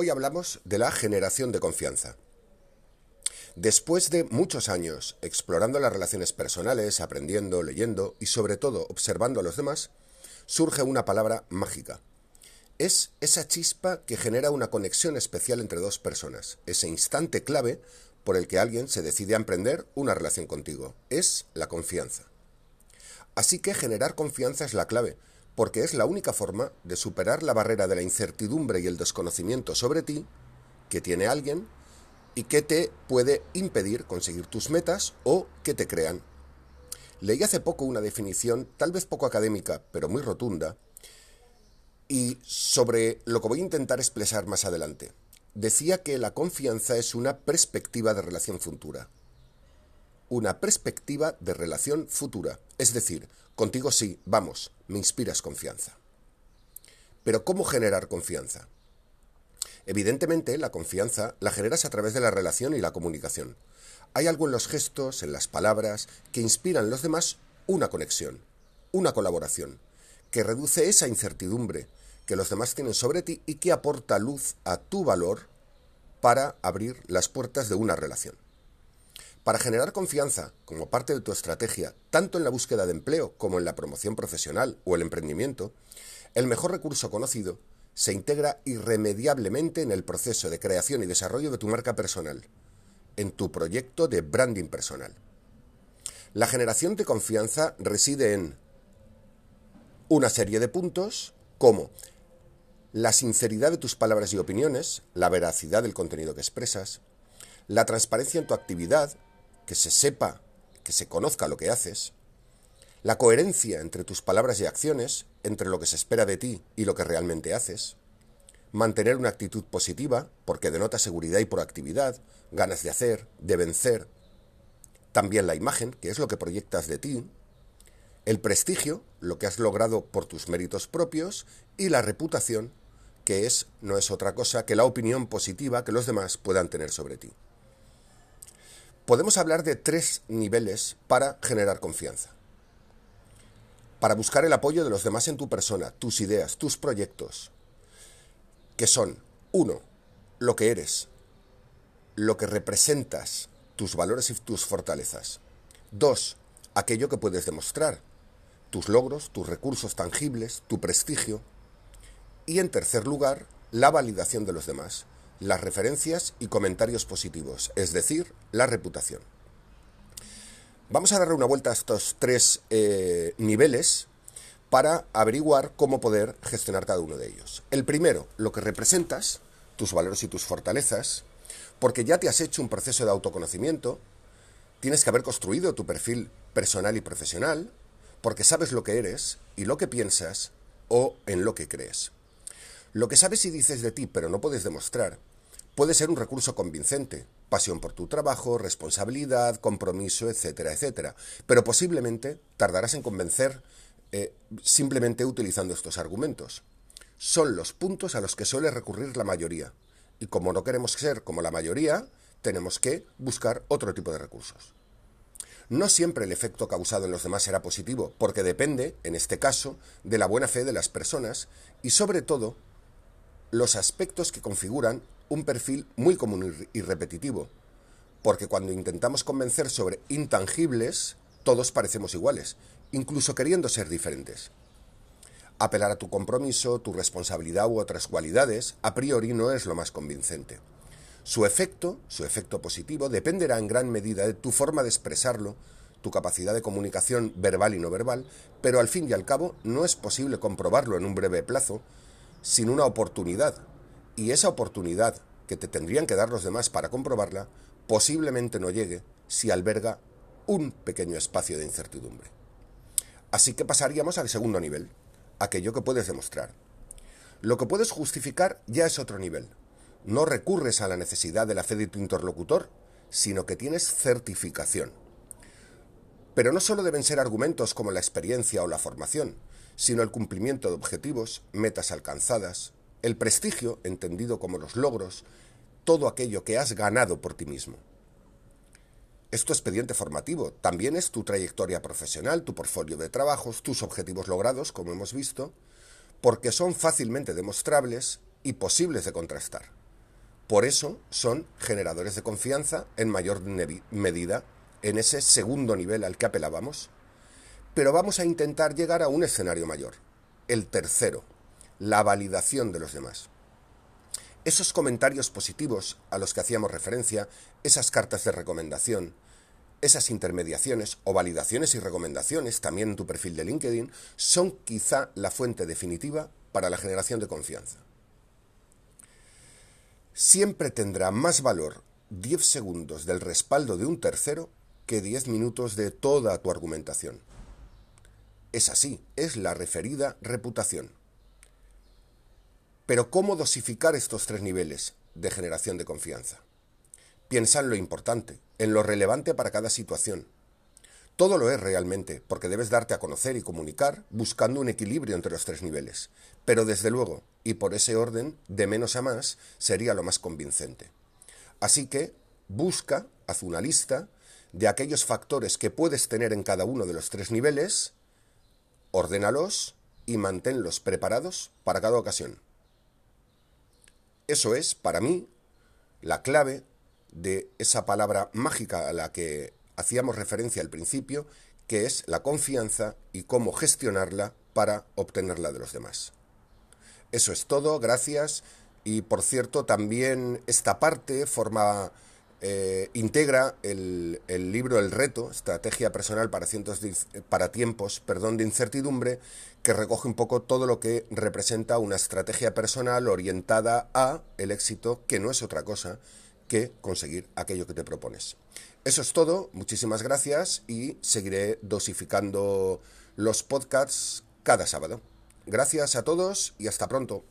Hoy hablamos de la generación de confianza. Después de muchos años explorando las relaciones personales, aprendiendo, leyendo y sobre todo observando a los demás, surge una palabra mágica. Es esa chispa que genera una conexión especial entre dos personas, ese instante clave por el que alguien se decide a emprender una relación contigo. Es la confianza. Así que generar confianza es la clave, porque es la única forma de superar la barrera de la incertidumbre y el desconocimiento sobre ti que tiene alguien y que te puede impedir conseguir tus metas o que te crean. Leí hace poco una definición, tal vez poco académica, pero muy rotunda, y sobre lo que voy a intentar expresar más adelante. Decía que la confianza es una perspectiva de relación futura. Una perspectiva de relación futura. Es decir, contigo sí, vamos, me inspiras confianza. Pero ¿cómo generar confianza? Evidentemente, la confianza la generas a través de la relación y la comunicación. Hay algo en los gestos, en las palabras, que inspiran en los demás una conexión, una colaboración, que reduce esa incertidumbre que los demás tienen sobre ti y que aporta luz a tu valor para abrir las puertas de una relación. Para generar confianza como parte de tu estrategia, tanto en la búsqueda de empleo como en la promoción profesional o el emprendimiento, el mejor recurso conocido se integra irremediablemente en el proceso de creación y desarrollo de tu marca personal, en tu proyecto de branding personal. La generación de confianza reside en una serie de puntos como la sinceridad de tus palabras y opiniones, la veracidad del contenido que expresas, la transparencia en tu actividad, que se sepa, que se conozca lo que haces, la coherencia entre tus palabras y acciones, entre lo que se espera de ti y lo que realmente haces, mantener una actitud positiva, porque denota seguridad y proactividad, ganas de hacer, de vencer, también la imagen, que es lo que proyectas de ti, el prestigio, lo que has logrado por tus méritos propios, y la reputación, que es no es otra cosa que la opinión positiva que los demás puedan tener sobre ti. Podemos hablar de tres niveles para generar confianza para buscar el apoyo de los demás en tu persona, tus ideas, tus proyectos, que son, uno, lo que eres, lo que representas, tus valores y tus fortalezas. Dos, aquello que puedes demostrar, tus logros, tus recursos tangibles, tu prestigio. Y en tercer lugar, la validación de los demás, las referencias y comentarios positivos, es decir, la reputación. Vamos a darle una vuelta a estos tres eh, niveles para averiguar cómo poder gestionar cada uno de ellos. El primero, lo que representas, tus valores y tus fortalezas, porque ya te has hecho un proceso de autoconocimiento, tienes que haber construido tu perfil personal y profesional, porque sabes lo que eres y lo que piensas o en lo que crees. Lo que sabes y dices de ti pero no puedes demostrar puede ser un recurso convincente, pasión por tu trabajo, responsabilidad, compromiso, etcétera, etcétera. Pero posiblemente tardarás en convencer eh, simplemente utilizando estos argumentos. Son los puntos a los que suele recurrir la mayoría. Y como no queremos ser como la mayoría, tenemos que buscar otro tipo de recursos. No siempre el efecto causado en los demás será positivo, porque depende, en este caso, de la buena fe de las personas y sobre todo los aspectos que configuran un perfil muy común y repetitivo, porque cuando intentamos convencer sobre intangibles, todos parecemos iguales, incluso queriendo ser diferentes. Apelar a tu compromiso, tu responsabilidad u otras cualidades, a priori no es lo más convincente. Su efecto, su efecto positivo, dependerá en gran medida de tu forma de expresarlo, tu capacidad de comunicación verbal y no verbal, pero al fin y al cabo no es posible comprobarlo en un breve plazo sin una oportunidad, y esa oportunidad que te tendrían que dar los demás para comprobarla posiblemente no llegue si alberga un pequeño espacio de incertidumbre. Así que pasaríamos al segundo nivel, aquello que puedes demostrar. Lo que puedes justificar ya es otro nivel. No recurres a la necesidad de la fe de tu interlocutor, sino que tienes certificación. Pero no solo deben ser argumentos como la experiencia o la formación, sino el cumplimiento de objetivos, metas alcanzadas, el prestigio, entendido como los logros, todo aquello que has ganado por ti mismo. Es tu expediente formativo, también es tu trayectoria profesional, tu portfolio de trabajos, tus objetivos logrados, como hemos visto, porque son fácilmente demostrables y posibles de contrastar. Por eso son generadores de confianza en mayor medida en ese segundo nivel al que apelábamos. Pero vamos a intentar llegar a un escenario mayor, el tercero, la validación de los demás. Esos comentarios positivos a los que hacíamos referencia, esas cartas de recomendación, esas intermediaciones o validaciones y recomendaciones también en tu perfil de LinkedIn son quizá la fuente definitiva para la generación de confianza. Siempre tendrá más valor 10 segundos del respaldo de un tercero que 10 minutos de toda tu argumentación. Es así, es la referida reputación. Pero ¿cómo dosificar estos tres niveles de generación de confianza? Piensa en lo importante, en lo relevante para cada situación. Todo lo es realmente, porque debes darte a conocer y comunicar buscando un equilibrio entre los tres niveles. Pero desde luego, y por ese orden, de menos a más, sería lo más convincente. Así que, busca, haz una lista de aquellos factores que puedes tener en cada uno de los tres niveles, ordénalos y manténlos preparados para cada ocasión. Eso es, para mí, la clave de esa palabra mágica a la que hacíamos referencia al principio, que es la confianza y cómo gestionarla para obtenerla de los demás. Eso es todo, gracias. Y por cierto, también esta parte forma eh, integra el, libro El reto, estrategia personal para, cientos para tiempos perdón, de incertidumbre, que recoge un poco todo lo que representa una estrategia personal orientada a el éxito, que no es otra cosa que conseguir aquello que te propones. Eso es todo, muchísimas gracias y seguiré dosificando los podcasts cada sábado. Gracias a todos y hasta pronto.